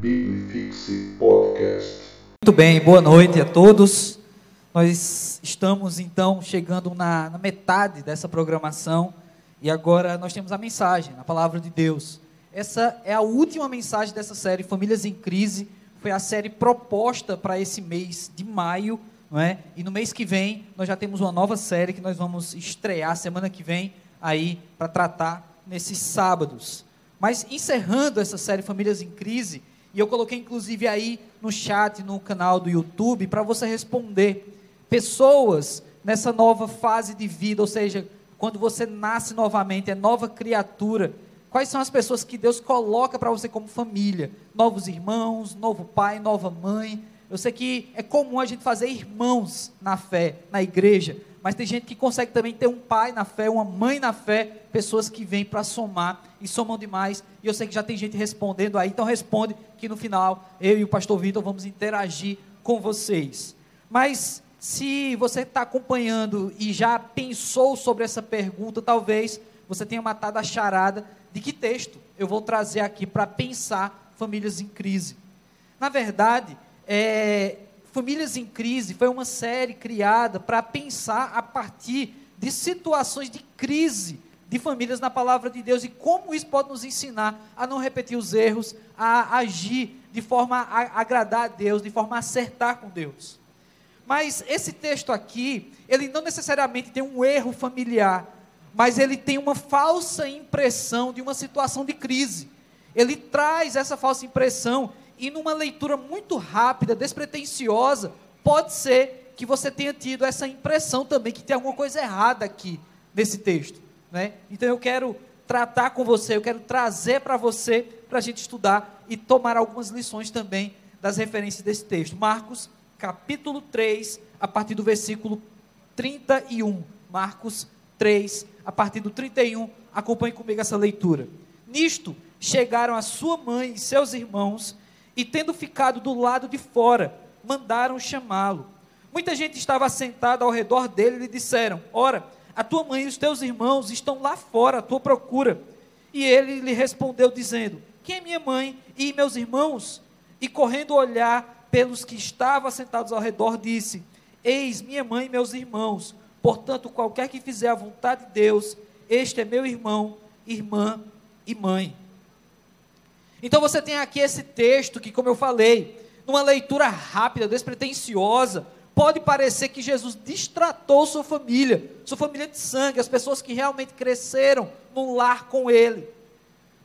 Bibifixe Podcast. Muito bem, boa noite a todos. Nós estamos então chegando na, na, metade dessa programação e agora nós temos a mensagem, a palavra de Deus. Essa é a última mensagem dessa série Famílias em Crise. Foi a série proposta para esse mês de maio, não é? E no mês que vem nós já temos uma nova série que nós vamos estrear semana que vem aí para tratar nesses sábados. Mas encerrando essa série Famílias em Crise, e eu coloquei inclusive aí no chat, no canal do YouTube, para você responder. Pessoas nessa nova fase de vida, ou seja, quando você nasce novamente, é nova criatura. Quais são as pessoas que Deus coloca para você como família? Novos irmãos, novo pai, nova mãe. Eu sei que é comum a gente fazer irmãos na fé, na igreja, mas tem gente que consegue também ter um pai na fé, uma mãe na fé, pessoas que vêm para somar e somam demais. E eu sei que já tem gente respondendo aí, então responde que no final eu e o pastor Vitor vamos interagir com vocês. Mas se você está acompanhando e já pensou sobre essa pergunta, talvez você tenha matado a charada de que texto eu vou trazer aqui para pensar famílias em crise. Na verdade, é, Famílias em Crise foi uma série criada para pensar a partir de situações de crise de famílias na palavra de Deus e como isso pode nos ensinar a não repetir os erros, a agir de forma a agradar a Deus, de forma a acertar com Deus. Mas esse texto aqui, ele não necessariamente tem um erro familiar, mas ele tem uma falsa impressão de uma situação de crise. Ele traz essa falsa impressão e numa leitura muito rápida, despretensiosa, pode ser que você tenha tido essa impressão também que tem alguma coisa errada aqui nesse texto. Né? Então eu quero tratar com você, eu quero trazer para você, para a gente estudar e tomar algumas lições também das referências desse texto. Marcos, capítulo 3, a partir do versículo 31. Marcos 3, a partir do 31. Acompanhe comigo essa leitura. Nisto chegaram a sua mãe e seus irmãos e tendo ficado do lado de fora, mandaram chamá-lo. Muita gente estava sentada ao redor dele e lhe disseram: Ora, a tua mãe e os teus irmãos estão lá fora à tua procura. E ele lhe respondeu, dizendo: Quem é minha mãe e meus irmãos? E correndo olhar pelos que estavam sentados ao redor, disse: Eis minha mãe e meus irmãos. Portanto, qualquer que fizer a vontade de Deus, este é meu irmão, irmã e mãe. Então você tem aqui esse texto que, como eu falei, numa leitura rápida, despretensiosa, pode parecer que Jesus distratou sua família, sua família de sangue, as pessoas que realmente cresceram no lar com ele.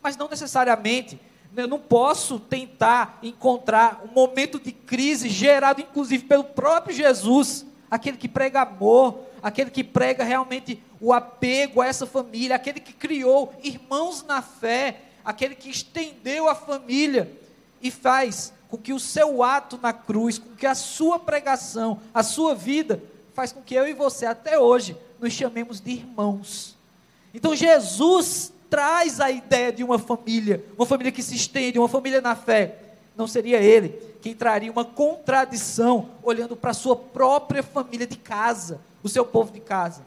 Mas não necessariamente, eu não posso tentar encontrar um momento de crise gerado inclusive pelo próprio Jesus, aquele que prega amor, aquele que prega realmente o apego a essa família, aquele que criou irmãos na fé, aquele que estendeu a família e faz com que o seu ato na cruz, com que a sua pregação, a sua vida, faz com que eu e você até hoje nos chamemos de irmãos. Então Jesus traz a ideia de uma família, uma família que se estende, uma família na fé. Não seria ele quem traria uma contradição olhando para a sua própria família de casa, o seu povo de casa.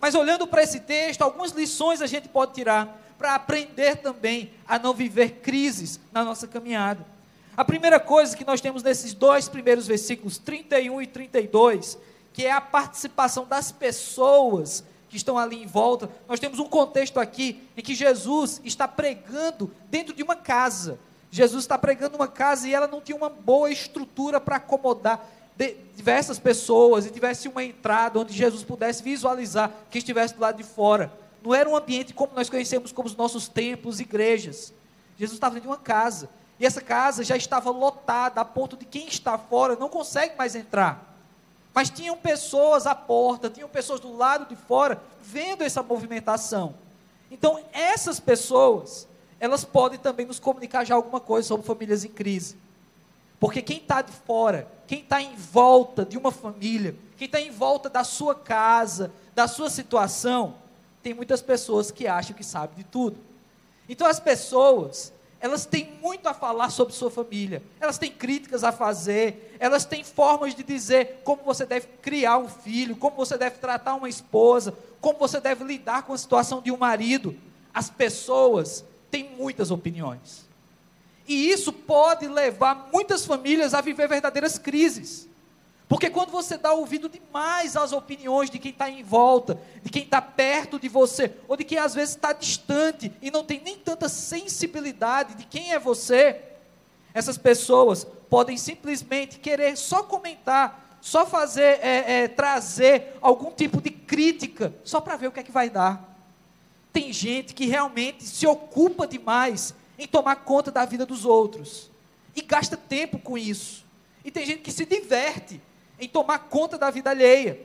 Mas olhando para esse texto, algumas lições a gente pode tirar para aprender também a não viver crises na nossa caminhada. A primeira coisa que nós temos nesses dois primeiros versículos, 31 e 32, que é a participação das pessoas que estão ali em volta. Nós temos um contexto aqui em que Jesus está pregando dentro de uma casa. Jesus está pregando uma casa e ela não tinha uma boa estrutura para acomodar diversas pessoas e tivesse uma entrada onde Jesus pudesse visualizar quem estivesse do lado de fora não era um ambiente como nós conhecemos como os nossos templos, igrejas. Jesus estava dentro de uma casa. E essa casa já estava lotada a ponto de quem está fora não consegue mais entrar. Mas tinham pessoas à porta, tinham pessoas do lado de fora vendo essa movimentação. Então, essas pessoas, elas podem também nos comunicar já alguma coisa sobre famílias em crise. Porque quem está de fora, quem está em volta de uma família, quem está em volta da sua casa, da sua situação, tem muitas pessoas que acham que sabem de tudo. Então as pessoas, elas têm muito a falar sobre sua família, elas têm críticas a fazer, elas têm formas de dizer como você deve criar um filho, como você deve tratar uma esposa, como você deve lidar com a situação de um marido. As pessoas têm muitas opiniões. E isso pode levar muitas famílias a viver verdadeiras crises. Porque quando você dá ouvido demais às opiniões de quem está em volta, de quem está perto de você, ou de quem às vezes está distante e não tem nem tanta sensibilidade de quem é você, essas pessoas podem simplesmente querer só comentar, só fazer, é, é, trazer algum tipo de crítica, só para ver o que é que vai dar. Tem gente que realmente se ocupa demais em tomar conta da vida dos outros e gasta tempo com isso. E tem gente que se diverte em tomar conta da vida alheia.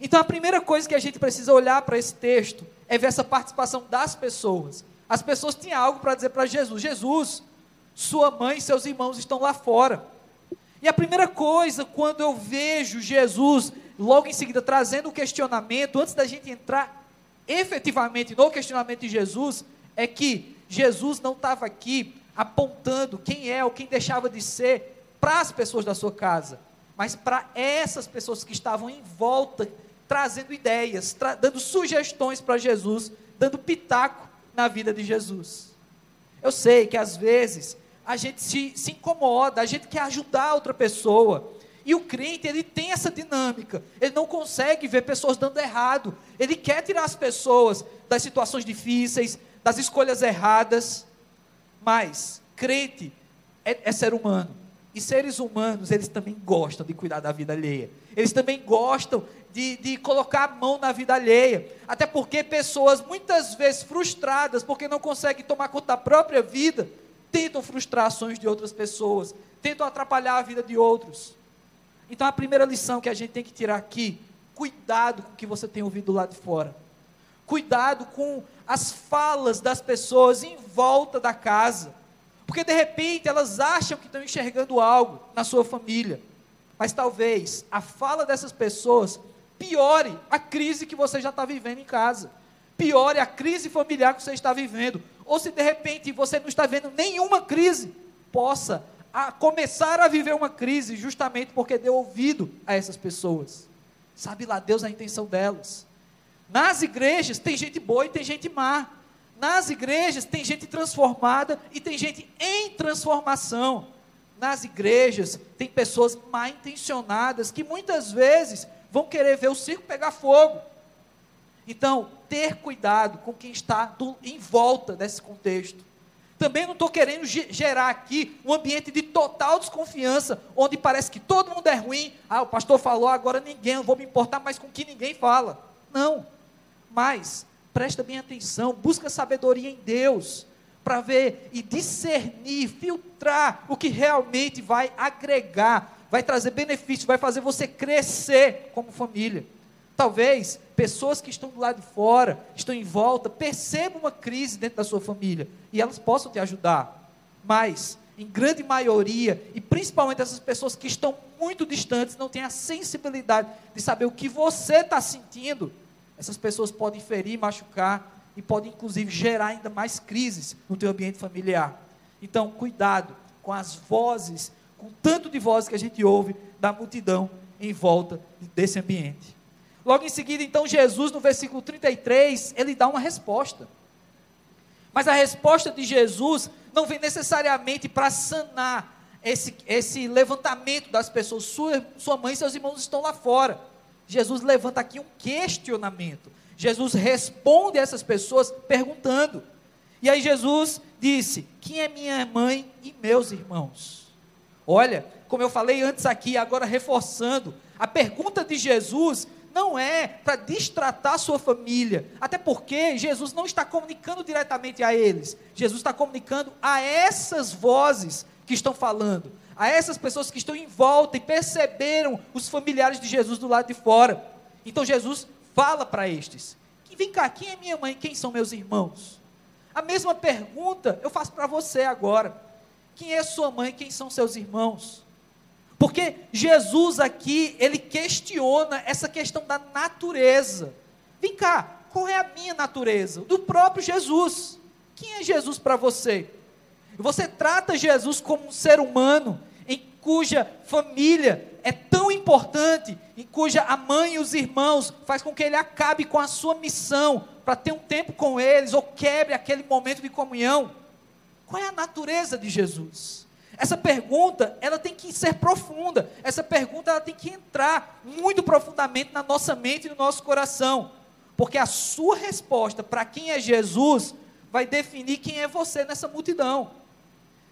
Então a primeira coisa que a gente precisa olhar para esse texto é ver essa participação das pessoas. As pessoas tinham algo para dizer para Jesus: Jesus, sua mãe e seus irmãos estão lá fora. E a primeira coisa, quando eu vejo Jesus, logo em seguida trazendo o questionamento, antes da gente entrar efetivamente no questionamento de Jesus, é que Jesus não estava aqui apontando quem é ou quem deixava de ser para as pessoas da sua casa mas para essas pessoas que estavam em volta, trazendo ideias, tra dando sugestões para Jesus, dando pitaco na vida de Jesus. Eu sei que às vezes a gente se, se incomoda, a gente quer ajudar outra pessoa. E o crente, ele tem essa dinâmica. Ele não consegue ver pessoas dando errado. Ele quer tirar as pessoas das situações difíceis, das escolhas erradas. Mas, crente é, é ser humano. E seres humanos, eles também gostam de cuidar da vida alheia. Eles também gostam de, de colocar a mão na vida alheia. Até porque pessoas, muitas vezes frustradas, porque não conseguem tomar conta da própria vida, tentam frustrações de outras pessoas, tentam atrapalhar a vida de outros. Então a primeira lição que a gente tem que tirar aqui, cuidado com o que você tem ouvido lá de fora. Cuidado com as falas das pessoas em volta da casa. Porque de repente elas acham que estão enxergando algo na sua família. Mas talvez a fala dessas pessoas piore a crise que você já está vivendo em casa. Piore a crise familiar que você está vivendo. Ou se de repente você não está vendo nenhuma crise, possa a começar a viver uma crise justamente porque deu ouvido a essas pessoas. Sabe lá Deus a intenção delas. Nas igrejas tem gente boa e tem gente má. Nas igrejas tem gente transformada e tem gente em transformação. Nas igrejas tem pessoas mal intencionadas que muitas vezes vão querer ver o circo pegar fogo. Então, ter cuidado com quem está do, em volta desse contexto. Também não estou querendo gerar aqui um ambiente de total desconfiança, onde parece que todo mundo é ruim. Ah, o pastor falou, agora ninguém, eu vou me importar mais com o que ninguém fala. Não. Mas presta bem atenção, busca sabedoria em Deus, para ver e discernir, filtrar o que realmente vai agregar, vai trazer benefício, vai fazer você crescer como família. Talvez pessoas que estão do lado de fora, estão em volta, percebam uma crise dentro da sua família e elas possam te ajudar. Mas, em grande maioria, e principalmente essas pessoas que estão muito distantes, não têm a sensibilidade de saber o que você está sentindo, essas pessoas podem ferir, machucar e podem inclusive gerar ainda mais crises no teu ambiente familiar. Então, cuidado com as vozes, com tanto de vozes que a gente ouve da multidão em volta desse ambiente. Logo em seguida, então, Jesus, no versículo 33, ele dá uma resposta. Mas a resposta de Jesus não vem necessariamente para sanar esse, esse levantamento das pessoas. Sua, sua mãe e seus irmãos estão lá fora. Jesus levanta aqui um questionamento. Jesus responde a essas pessoas perguntando. E aí Jesus disse: Quem é minha mãe e meus irmãos? Olha, como eu falei antes aqui, agora reforçando, a pergunta de Jesus não é para distratar sua família, até porque Jesus não está comunicando diretamente a eles, Jesus está comunicando a essas vozes que estão falando a essas pessoas que estão em volta e perceberam os familiares de Jesus do lado de fora. Então Jesus fala para estes: Vem cá, quem é minha mãe? Quem são meus irmãos? A mesma pergunta eu faço para você agora: Quem é sua mãe? Quem são seus irmãos? Porque Jesus aqui, ele questiona essa questão da natureza. Vem cá, qual é a minha natureza? Do próprio Jesus. Quem é Jesus para você? Você trata Jesus como um ser humano em cuja família é tão importante, em cuja a mãe e os irmãos faz com que ele acabe com a sua missão para ter um tempo com eles ou quebre aquele momento de comunhão. Qual é a natureza de Jesus? Essa pergunta, ela tem que ser profunda. Essa pergunta, ela tem que entrar muito profundamente na nossa mente e no nosso coração. Porque a sua resposta para quem é Jesus vai definir quem é você nessa multidão.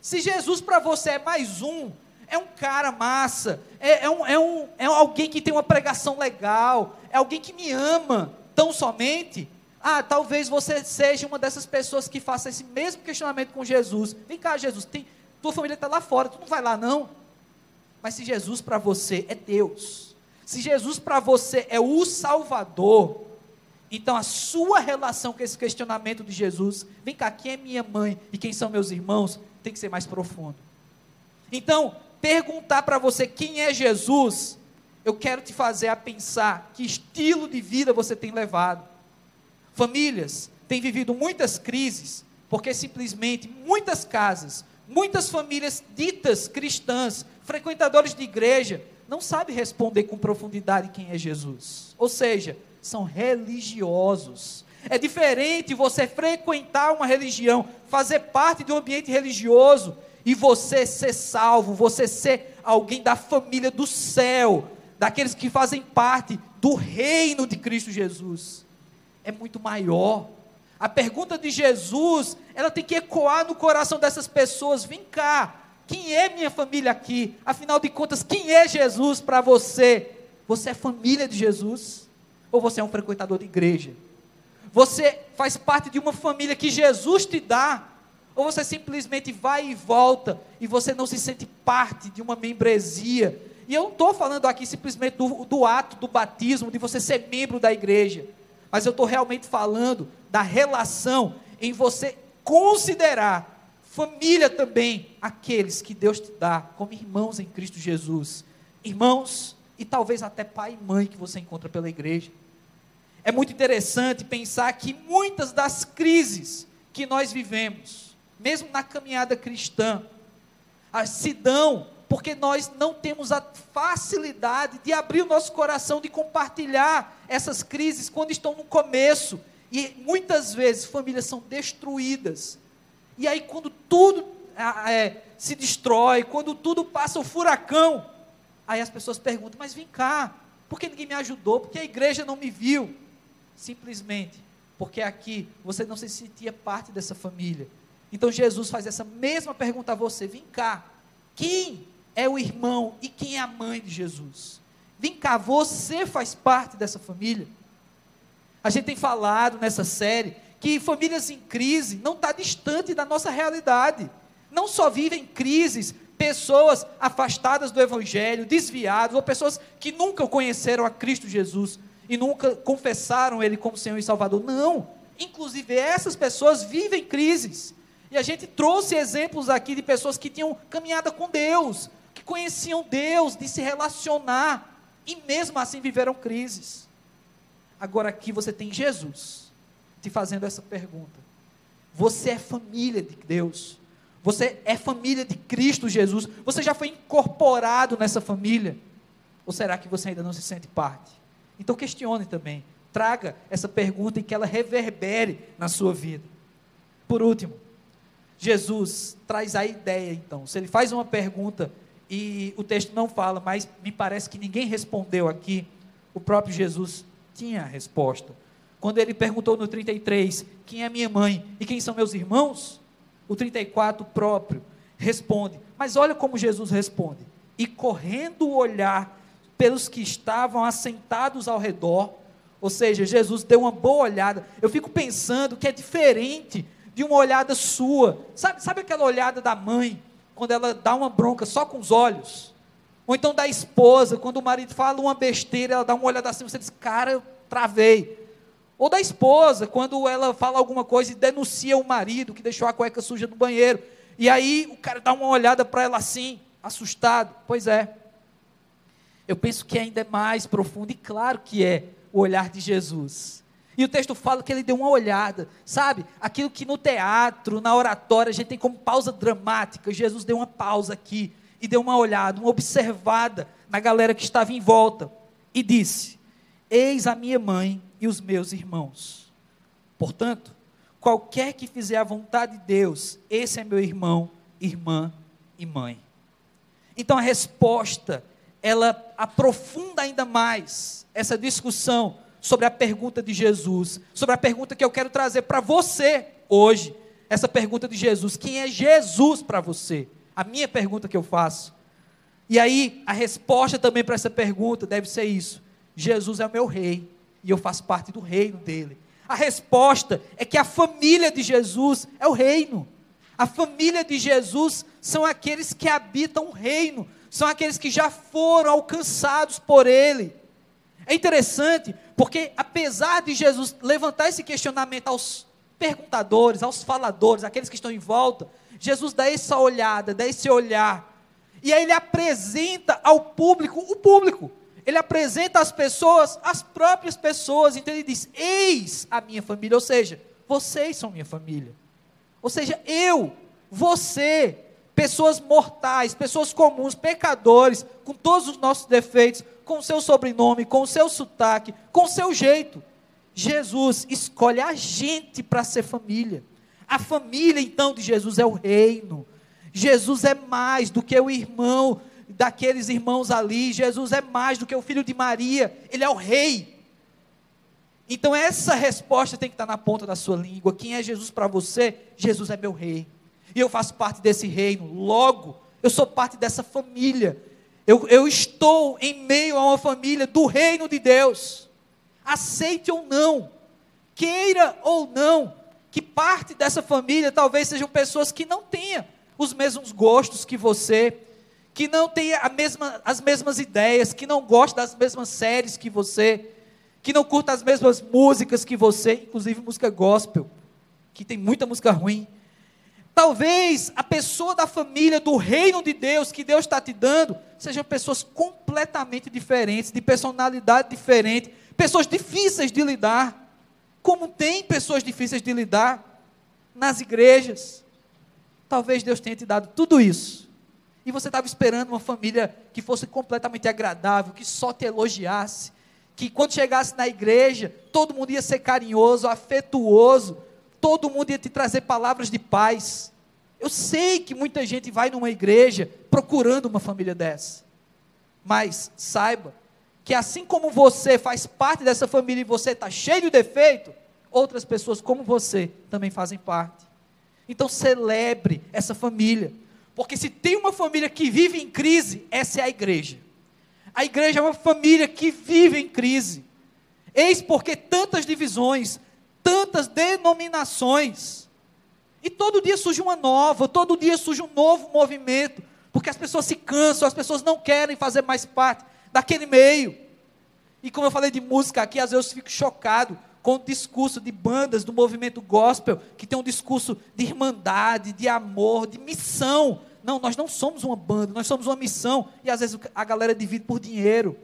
Se Jesus para você é mais um, é um cara massa, é, é, um, é, um, é alguém que tem uma pregação legal, é alguém que me ama tão somente. Ah, talvez você seja uma dessas pessoas que faça esse mesmo questionamento com Jesus. Vem cá, Jesus, tem, tua família está lá fora, tu não vai lá não. Mas se Jesus para você é Deus, se Jesus para você é o Salvador, então a sua relação com esse questionamento de Jesus, vem cá, quem é minha mãe e quem são meus irmãos, tem que ser mais profundo. Então, perguntar para você quem é Jesus, eu quero te fazer a pensar que estilo de vida você tem levado. Famílias têm vivido muitas crises, porque simplesmente muitas casas, muitas famílias ditas cristãs, frequentadores de igreja, não sabem responder com profundidade quem é Jesus. Ou seja, são religiosos. É diferente você frequentar uma religião, fazer parte de um ambiente religioso e você ser salvo, você ser alguém da família do céu, daqueles que fazem parte do reino de Cristo Jesus. É muito maior. A pergunta de Jesus, ela tem que ecoar no coração dessas pessoas: vem cá, quem é minha família aqui? Afinal de contas, quem é Jesus para você? Você é família de Jesus? Ou você é um frequentador de igreja? Você faz parte de uma família que Jesus te dá? Ou você simplesmente vai e volta e você não se sente parte de uma membresia? E eu não estou falando aqui simplesmente do, do ato do batismo, de você ser membro da igreja. Mas eu estou realmente falando da relação em você considerar família também aqueles que Deus te dá como irmãos em Cristo Jesus. Irmãos e talvez até pai e mãe que você encontra pela igreja. É muito interessante pensar que muitas das crises que nós vivemos, mesmo na caminhada cristã, se dão porque nós não temos a facilidade de abrir o nosso coração, de compartilhar essas crises quando estão no começo. E muitas vezes famílias são destruídas. E aí, quando tudo é, se destrói, quando tudo passa o furacão, aí as pessoas perguntam: Mas vem cá, por que ninguém me ajudou? Por que a igreja não me viu? simplesmente porque aqui você não se sentia parte dessa família. Então Jesus faz essa mesma pergunta a você: vem cá, quem é o irmão e quem é a mãe de Jesus? Vem cá, você faz parte dessa família? A gente tem falado nessa série que famílias em crise não está distante da nossa realidade. Não só vivem crises pessoas afastadas do Evangelho, desviadas, ou pessoas que nunca conheceram a Cristo Jesus, e nunca confessaram Ele como Senhor e Salvador. Não. Inclusive, essas pessoas vivem crises. E a gente trouxe exemplos aqui de pessoas que tinham caminhada com Deus, que conheciam Deus, de se relacionar, e mesmo assim viveram crises. Agora aqui você tem Jesus te fazendo essa pergunta. Você é família de Deus. Você é família de Cristo Jesus. Você já foi incorporado nessa família? Ou será que você ainda não se sente parte? Então questione também. Traga essa pergunta e que ela reverbere na sua vida. Por último, Jesus traz a ideia, então. Se ele faz uma pergunta e o texto não fala, mas me parece que ninguém respondeu aqui, o próprio Jesus tinha a resposta. Quando ele perguntou no 33, quem é minha mãe e quem são meus irmãos? O 34 próprio responde. Mas olha como Jesus responde. E correndo o olhar pelos que estavam assentados ao redor. Ou seja, Jesus deu uma boa olhada. Eu fico pensando que é diferente de uma olhada sua. Sabe, sabe aquela olhada da mãe, quando ela dá uma bronca só com os olhos? Ou então da esposa, quando o marido fala uma besteira, ela dá uma olhada assim, você diz, cara, eu travei. Ou da esposa, quando ela fala alguma coisa e denuncia o marido que deixou a cueca suja no banheiro. E aí o cara dá uma olhada para ela assim, assustado. Pois é eu penso que ainda é mais profundo, e claro que é o olhar de Jesus. E o texto fala que ele deu uma olhada, sabe? Aquilo que no teatro, na oratória, a gente tem como pausa dramática. Jesus deu uma pausa aqui e deu uma olhada, uma observada na galera que estava em volta e disse: Eis a minha mãe e os meus irmãos. Portanto, qualquer que fizer a vontade de Deus, esse é meu irmão, irmã e mãe. Então a resposta, ela aprofunda ainda mais essa discussão sobre a pergunta de Jesus, sobre a pergunta que eu quero trazer para você hoje. Essa pergunta de Jesus: quem é Jesus para você? A minha pergunta que eu faço. E aí, a resposta também para essa pergunta deve ser isso: Jesus é o meu rei e eu faço parte do reino dele. A resposta é que a família de Jesus é o reino. A família de Jesus são aqueles que habitam o reino, são aqueles que já foram alcançados por ele. É interessante, porque apesar de Jesus levantar esse questionamento aos perguntadores, aos faladores, aqueles que estão em volta, Jesus dá essa olhada, dá esse olhar. E aí ele apresenta ao público o público. Ele apresenta às pessoas as próprias pessoas. Então ele diz: Eis a minha família. Ou seja, vocês são minha família. Ou seja, eu, você, pessoas mortais, pessoas comuns, pecadores, com todos os nossos defeitos, com o seu sobrenome, com o seu sotaque, com o seu jeito. Jesus escolhe a gente para ser família. A família, então, de Jesus é o reino. Jesus é mais do que o irmão daqueles irmãos ali. Jesus é mais do que o filho de Maria. Ele é o rei. Então, essa resposta tem que estar na ponta da sua língua. Quem é Jesus para você? Jesus é meu rei. E eu faço parte desse reino. Logo, eu sou parte dessa família. Eu, eu estou em meio a uma família do reino de Deus. Aceite ou não, queira ou não, que parte dessa família talvez sejam pessoas que não tenham os mesmos gostos que você, que não tenha mesma, as mesmas ideias, que não gosta das mesmas séries que você, que não curta as mesmas músicas que você, inclusive música gospel, que tem muita música ruim. Talvez a pessoa da família, do reino de Deus, que Deus está te dando, sejam pessoas completamente diferentes, de personalidade diferente, pessoas difíceis de lidar. Como tem pessoas difíceis de lidar nas igrejas. Talvez Deus tenha te dado tudo isso. E você estava esperando uma família que fosse completamente agradável, que só te elogiasse, que quando chegasse na igreja, todo mundo ia ser carinhoso, afetuoso, todo mundo ia te trazer palavras de paz. Eu sei que muita gente vai numa igreja procurando uma família dessa. Mas saiba que assim como você faz parte dessa família e você está cheio de defeito, outras pessoas como você também fazem parte. Então celebre essa família. Porque se tem uma família que vive em crise, essa é a igreja. A igreja é uma família que vive em crise. Eis porque tantas divisões, tantas denominações. E todo dia surge uma nova, todo dia surge um novo movimento, porque as pessoas se cansam, as pessoas não querem fazer mais parte daquele meio. E como eu falei de música aqui, às vezes eu fico chocado com o discurso de bandas do movimento gospel, que tem um discurso de irmandade, de amor, de missão. Não, nós não somos uma banda, nós somos uma missão, e às vezes a galera divide por dinheiro.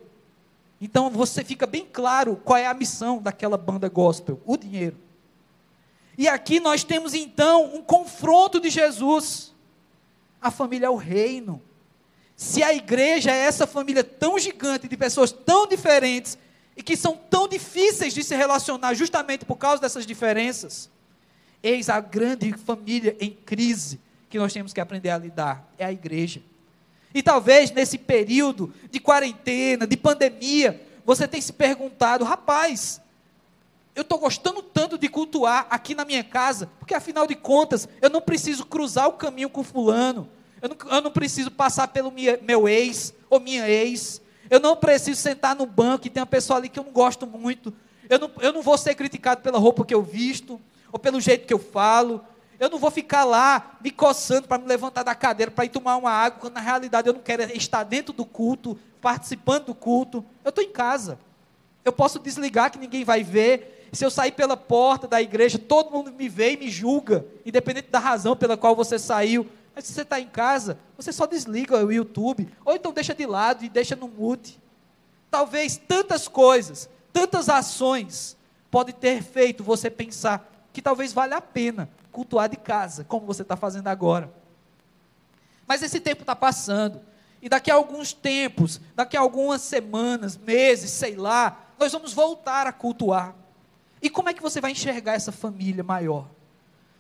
Então você fica bem claro qual é a missão daquela banda gospel: o dinheiro. E aqui nós temos então um confronto de Jesus. A família é o reino. Se a igreja é essa família tão gigante de pessoas tão diferentes, e que são tão difíceis de se relacionar justamente por causa dessas diferenças. Eis a grande família em crise que nós temos que aprender a lidar é a igreja. E talvez nesse período de quarentena, de pandemia, você tenha se perguntado, rapaz, eu estou gostando tanto de cultuar aqui na minha casa, porque afinal de contas, eu não preciso cruzar o caminho com fulano, eu não, eu não preciso passar pelo minha, meu ex ou minha ex, eu não preciso sentar no banco e tem uma pessoa ali que eu não gosto muito. Eu não, eu não vou ser criticado pela roupa que eu visto, ou pelo jeito que eu falo. Eu não vou ficar lá me coçando para me levantar da cadeira para ir tomar uma água, quando na realidade eu não quero estar dentro do culto, participando do culto. Eu estou em casa. Eu posso desligar que ninguém vai ver. Se eu sair pela porta da igreja, todo mundo me vê e me julga, independente da razão pela qual você saiu. Mas se você está em casa, você só desliga o YouTube, ou então deixa de lado e deixa no mute. Talvez tantas coisas, tantas ações, pode ter feito você pensar que talvez valha a pena cultuar de casa, como você está fazendo agora. Mas esse tempo está passando, e daqui a alguns tempos, daqui a algumas semanas, meses, sei lá, nós vamos voltar a cultuar. E como é que você vai enxergar essa família maior?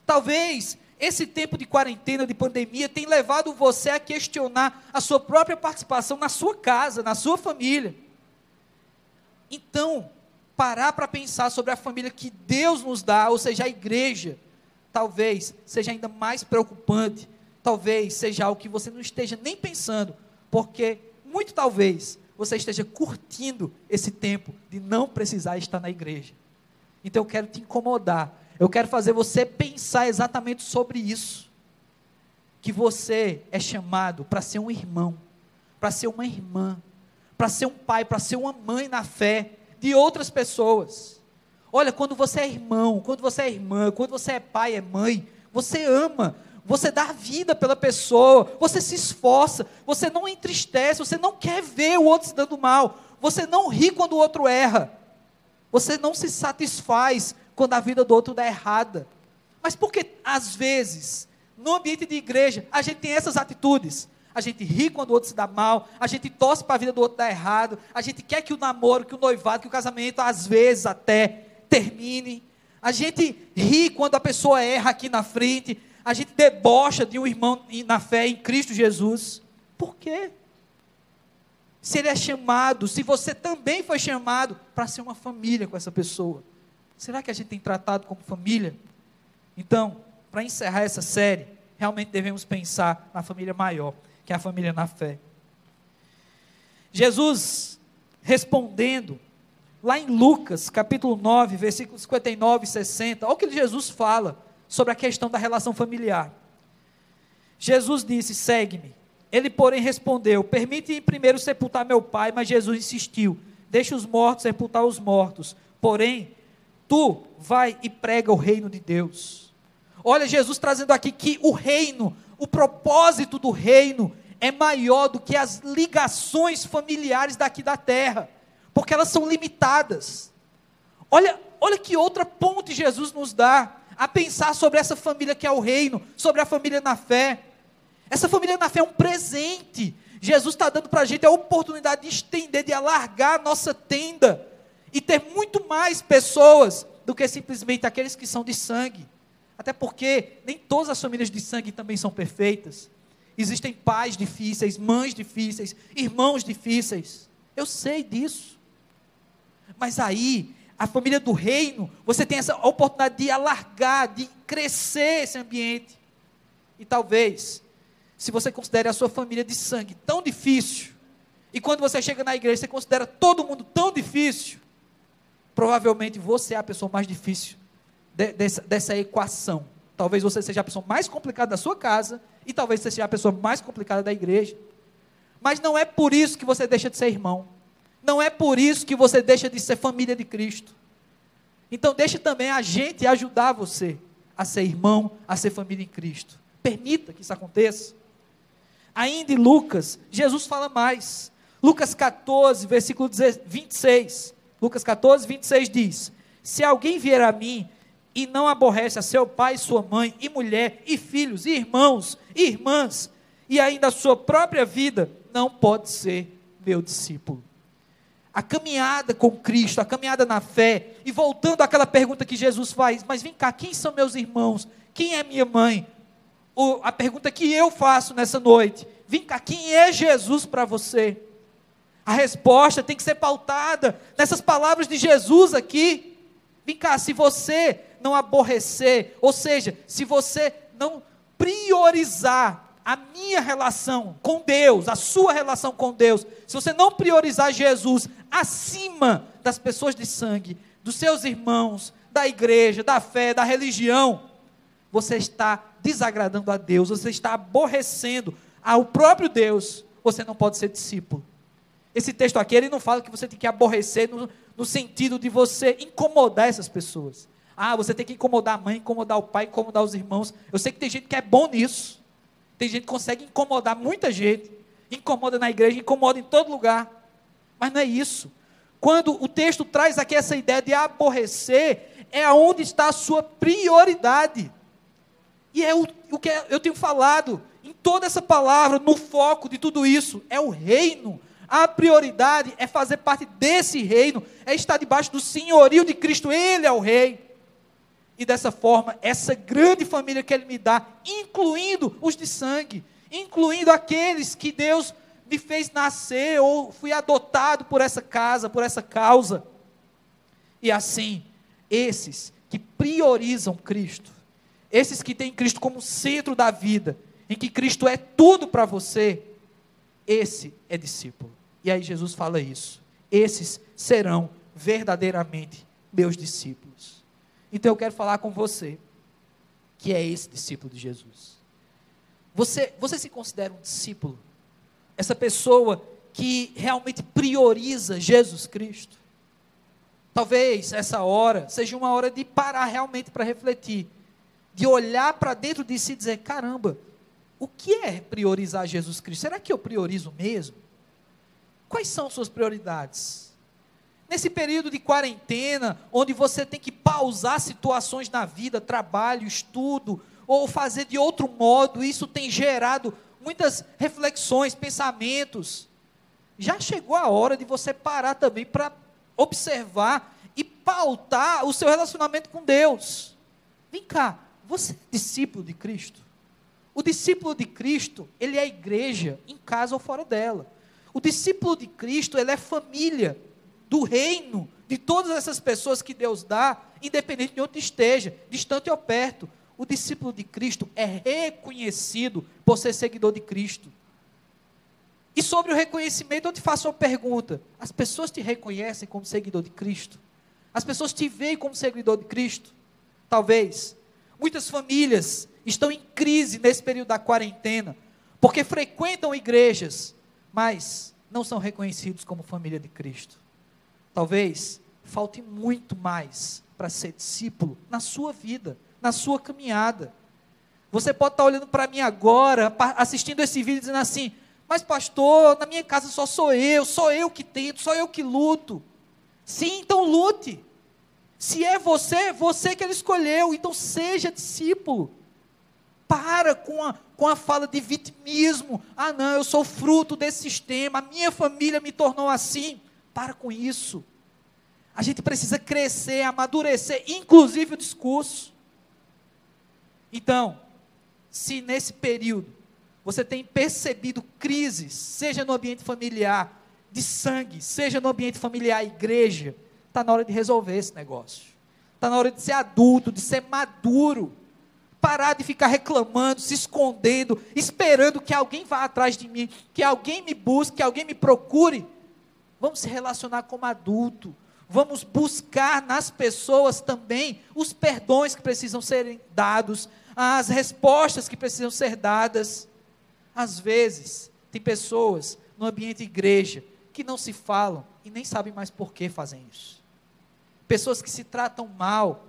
Talvez esse tempo de quarentena, de pandemia, tenha levado você a questionar a sua própria participação na sua casa, na sua família. Então, parar para pensar sobre a família que Deus nos dá, ou seja, a igreja, talvez seja ainda mais preocupante, talvez seja algo que você não esteja nem pensando, porque muito talvez você esteja curtindo esse tempo de não precisar estar na igreja. Então eu quero te incomodar, eu quero fazer você pensar exatamente sobre isso. Que você é chamado para ser um irmão, para ser uma irmã, para ser um pai, para ser uma mãe na fé de outras pessoas. Olha, quando você é irmão, quando você é irmã, quando você é pai, é mãe, você ama, você dá vida pela pessoa, você se esforça, você não entristece, você não quer ver o outro se dando mal, você não ri quando o outro erra, você não se satisfaz quando a vida do outro dá errada. Mas porque às vezes, no ambiente de igreja, a gente tem essas atitudes? A gente ri quando o outro se dá mal, a gente torce para a vida do outro dar errado, a gente quer que o namoro, que o noivado, que o casamento, às vezes até, termine. A gente ri quando a pessoa erra aqui na frente, a gente debocha de um irmão na fé em Cristo Jesus. Por quê? Se ele é chamado, se você também foi chamado para ser uma família com essa pessoa. Será que a gente tem tratado como família? Então, para encerrar essa série, realmente devemos pensar na família maior, que é a família na fé. Jesus respondendo, lá em Lucas, capítulo 9, versículos 59 e 60, olha o que Jesus fala sobre a questão da relação familiar. Jesus disse: segue-me. Ele, porém, respondeu: Permite primeiro sepultar meu pai, mas Jesus insistiu: Deixe os mortos sepultar os mortos. Porém, Tu vai e prega o reino de Deus. Olha, Jesus trazendo aqui que o reino, o propósito do reino é maior do que as ligações familiares daqui da terra, porque elas são limitadas. Olha, olha que outra ponte Jesus nos dá a pensar sobre essa família que é o reino, sobre a família na fé. Essa família na fé é um presente. Jesus está dando para a gente a oportunidade de estender, de alargar a nossa tenda e ter muito mais pessoas do que simplesmente aqueles que são de sangue. Até porque nem todas as famílias de sangue também são perfeitas. Existem pais difíceis, mães difíceis, irmãos difíceis. Eu sei disso. Mas aí, a família do reino, você tem essa oportunidade de alargar, de crescer esse ambiente. E talvez, se você considere a sua família de sangue tão difícil, e quando você chega na igreja, você considera todo mundo tão difícil, provavelmente você é a pessoa mais difícil de, dessa, dessa equação. Talvez você seja a pessoa mais complicada da sua casa e talvez você seja a pessoa mais complicada da igreja. Mas não é por isso que você deixa de ser irmão. Não é por isso que você deixa de ser família de Cristo. Então deixe também a gente ajudar você a ser irmão, a ser família em Cristo. Permita que isso aconteça. Ainda em Lucas, Jesus fala mais. Lucas 14, versículo 26. Lucas 14, 26 diz: Se alguém vier a mim e não aborrece a seu pai, sua mãe, e mulher, e filhos, e irmãos, e irmãs, e ainda a sua própria vida, não pode ser meu discípulo. A caminhada com Cristo, a caminhada na fé, e voltando àquela pergunta que Jesus faz, mas vem cá, quem são meus irmãos? Quem é minha mãe? A pergunta que eu faço nessa noite, vem cá, quem é Jesus para você? A resposta tem que ser pautada nessas palavras de Jesus aqui. Vem cá, se você não aborrecer, ou seja, se você não priorizar a minha relação com Deus, a sua relação com Deus, se você não priorizar Jesus acima das pessoas de sangue, dos seus irmãos, da igreja, da fé, da religião, você está desagradando a Deus, você está aborrecendo ao próprio Deus, você não pode ser discípulo. Esse texto aqui, ele não fala que você tem que aborrecer no, no sentido de você incomodar essas pessoas. Ah, você tem que incomodar a mãe, incomodar o pai, incomodar os irmãos. Eu sei que tem gente que é bom nisso. Tem gente que consegue incomodar muita gente. Incomoda na igreja, incomoda em todo lugar. Mas não é isso. Quando o texto traz aqui essa ideia de aborrecer, é aonde está a sua prioridade. E é o, o que eu tenho falado em toda essa palavra, no foco de tudo isso, é o reino, a prioridade é fazer parte desse reino, é estar debaixo do senhorio de Cristo, Ele é o Rei. E dessa forma, essa grande família que Ele me dá, incluindo os de sangue, incluindo aqueles que Deus me fez nascer ou fui adotado por essa casa, por essa causa. E assim, esses que priorizam Cristo, esses que têm Cristo como centro da vida, em que Cristo é tudo para você, esse é discípulo. E aí Jesus fala isso. Esses serão verdadeiramente meus discípulos. Então eu quero falar com você, que é esse discípulo de Jesus. Você, você se considera um discípulo? Essa pessoa que realmente prioriza Jesus Cristo? Talvez essa hora seja uma hora de parar realmente para refletir, de olhar para dentro de si e dizer: caramba, o que é priorizar Jesus Cristo? Será que eu priorizo mesmo? Quais são suas prioridades? Nesse período de quarentena, onde você tem que pausar situações na vida, trabalho, estudo, ou fazer de outro modo, isso tem gerado muitas reflexões, pensamentos. Já chegou a hora de você parar também para observar e pautar o seu relacionamento com Deus. Vem cá, você é discípulo de Cristo? O discípulo de Cristo, ele é igreja, em casa ou fora dela. O discípulo de Cristo, ele é família do reino, de todas essas pessoas que Deus dá, independente de onde esteja, distante ou perto. O discípulo de Cristo é reconhecido por ser seguidor de Cristo. E sobre o reconhecimento, eu te faço uma pergunta: as pessoas te reconhecem como seguidor de Cristo? As pessoas te veem como seguidor de Cristo? Talvez. Muitas famílias estão em crise nesse período da quarentena, porque frequentam igrejas, mas não são reconhecidos como família de Cristo. Talvez falte muito mais para ser discípulo na sua vida, na sua caminhada. Você pode estar olhando para mim agora, assistindo esse vídeo, dizendo assim: Mas, pastor, na minha casa só sou eu, sou eu que tento, sou eu que luto. Sim, então lute. Se é você, você que ele escolheu, então seja discípulo. Para com a, com a fala de vitimismo. Ah, não, eu sou fruto desse sistema, a minha família me tornou assim. Para com isso. A gente precisa crescer, amadurecer, inclusive o discurso. Então, se nesse período você tem percebido crises, seja no ambiente familiar, de sangue, seja no ambiente familiar, igreja, está na hora de resolver esse negócio. Está na hora de ser adulto, de ser maduro parar de ficar reclamando, se escondendo, esperando que alguém vá atrás de mim, que alguém me busque, que alguém me procure. Vamos se relacionar como adulto. Vamos buscar nas pessoas também os perdões que precisam serem dados, as respostas que precisam ser dadas. Às vezes, tem pessoas no ambiente igreja que não se falam e nem sabem mais por que fazem isso. Pessoas que se tratam mal,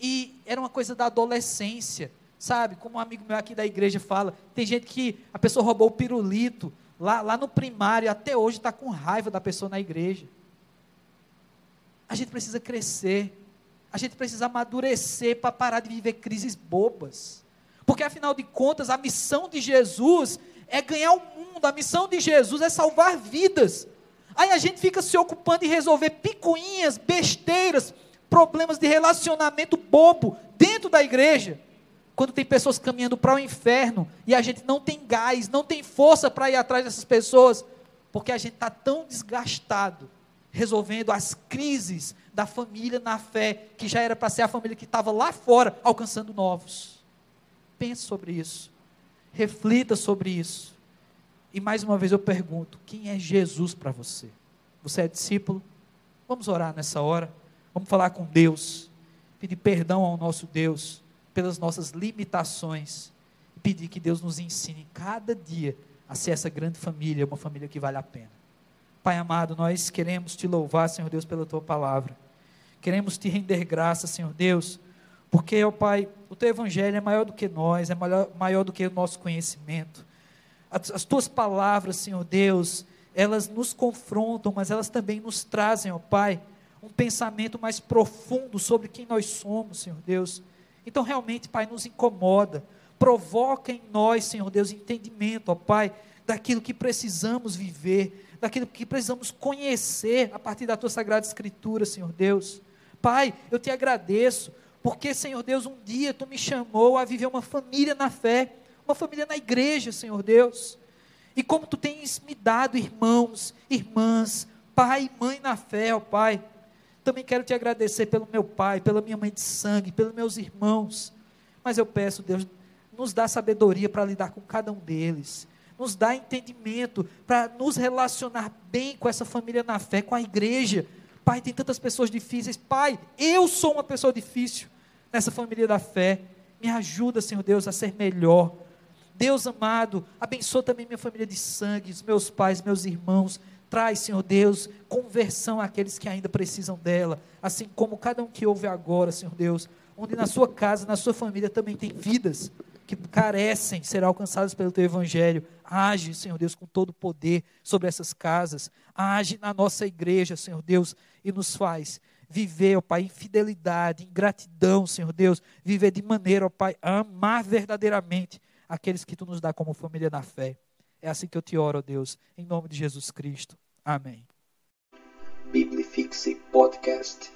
e era uma coisa da adolescência, sabe? Como um amigo meu aqui da igreja fala, tem gente que a pessoa roubou o pirulito lá, lá no primário, até hoje está com raiva da pessoa na igreja. A gente precisa crescer, a gente precisa amadurecer para parar de viver crises bobas. Porque afinal de contas, a missão de Jesus é ganhar o mundo, a missão de Jesus é salvar vidas. Aí a gente fica se ocupando em resolver picuinhas, besteiras, problemas de relacionamento bobo dentro da igreja. Quando tem pessoas caminhando para o inferno e a gente não tem gás, não tem força para ir atrás dessas pessoas, porque a gente está tão desgastado resolvendo as crises da família na fé, que já era para ser a família que estava lá fora, alcançando novos. Pense sobre isso. Reflita sobre isso. E mais uma vez eu pergunto: quem é Jesus para você? Você é discípulo? Vamos orar nessa hora. Vamos falar com Deus, pedir perdão ao nosso Deus pelas nossas limitações e pedir que Deus nos ensine cada dia a ser essa grande família, uma família que vale a pena. Pai amado, nós queremos te louvar, Senhor Deus, pela tua palavra. Queremos te render graça, Senhor Deus, porque, ó Pai, o teu evangelho é maior do que nós, é maior, maior do que o nosso conhecimento. As, as tuas palavras, Senhor Deus, elas nos confrontam, mas elas também nos trazem, ó Pai, um pensamento mais profundo sobre quem nós somos, Senhor Deus. Então, realmente, Pai, nos incomoda. Provoca em nós, Senhor Deus, entendimento, ó Pai, daquilo que precisamos viver, daquilo que precisamos conhecer a partir da tua sagrada escritura, Senhor Deus. Pai, eu te agradeço Porque, Senhor Deus, um dia tu me chamou a viver uma família na fé, uma família na igreja, Senhor Deus. E como tu tens me dado irmãos, irmãs, pai e mãe na fé, ó Pai. Também quero te agradecer pelo meu pai, pela minha mãe de sangue, pelos meus irmãos. Mas eu peço, Deus, nos dá sabedoria para lidar com cada um deles. Nos dá entendimento para nos relacionar bem com essa família na fé, com a igreja. Pai, tem tantas pessoas difíceis. Pai, eu sou uma pessoa difícil nessa família da fé. Me ajuda, Senhor Deus, a ser melhor. Deus amado, abençoa também minha família de sangue, os meus pais, meus irmãos. Traz, Senhor Deus, conversão àqueles que ainda precisam dela, assim como cada um que ouve agora, Senhor Deus, onde na sua casa, na sua família também tem vidas que carecem ser alcançadas pelo teu evangelho. Age, Senhor Deus, com todo o poder sobre essas casas. Age na nossa igreja, Senhor Deus, e nos faz viver, ó Pai, em fidelidade, em gratidão, Senhor Deus, viver de maneira, ó Pai, a amar verdadeiramente aqueles que tu nos dá como família na fé. É assim que eu te oro, Deus, em nome de Jesus Cristo. Amém. Biblifixe Podcast.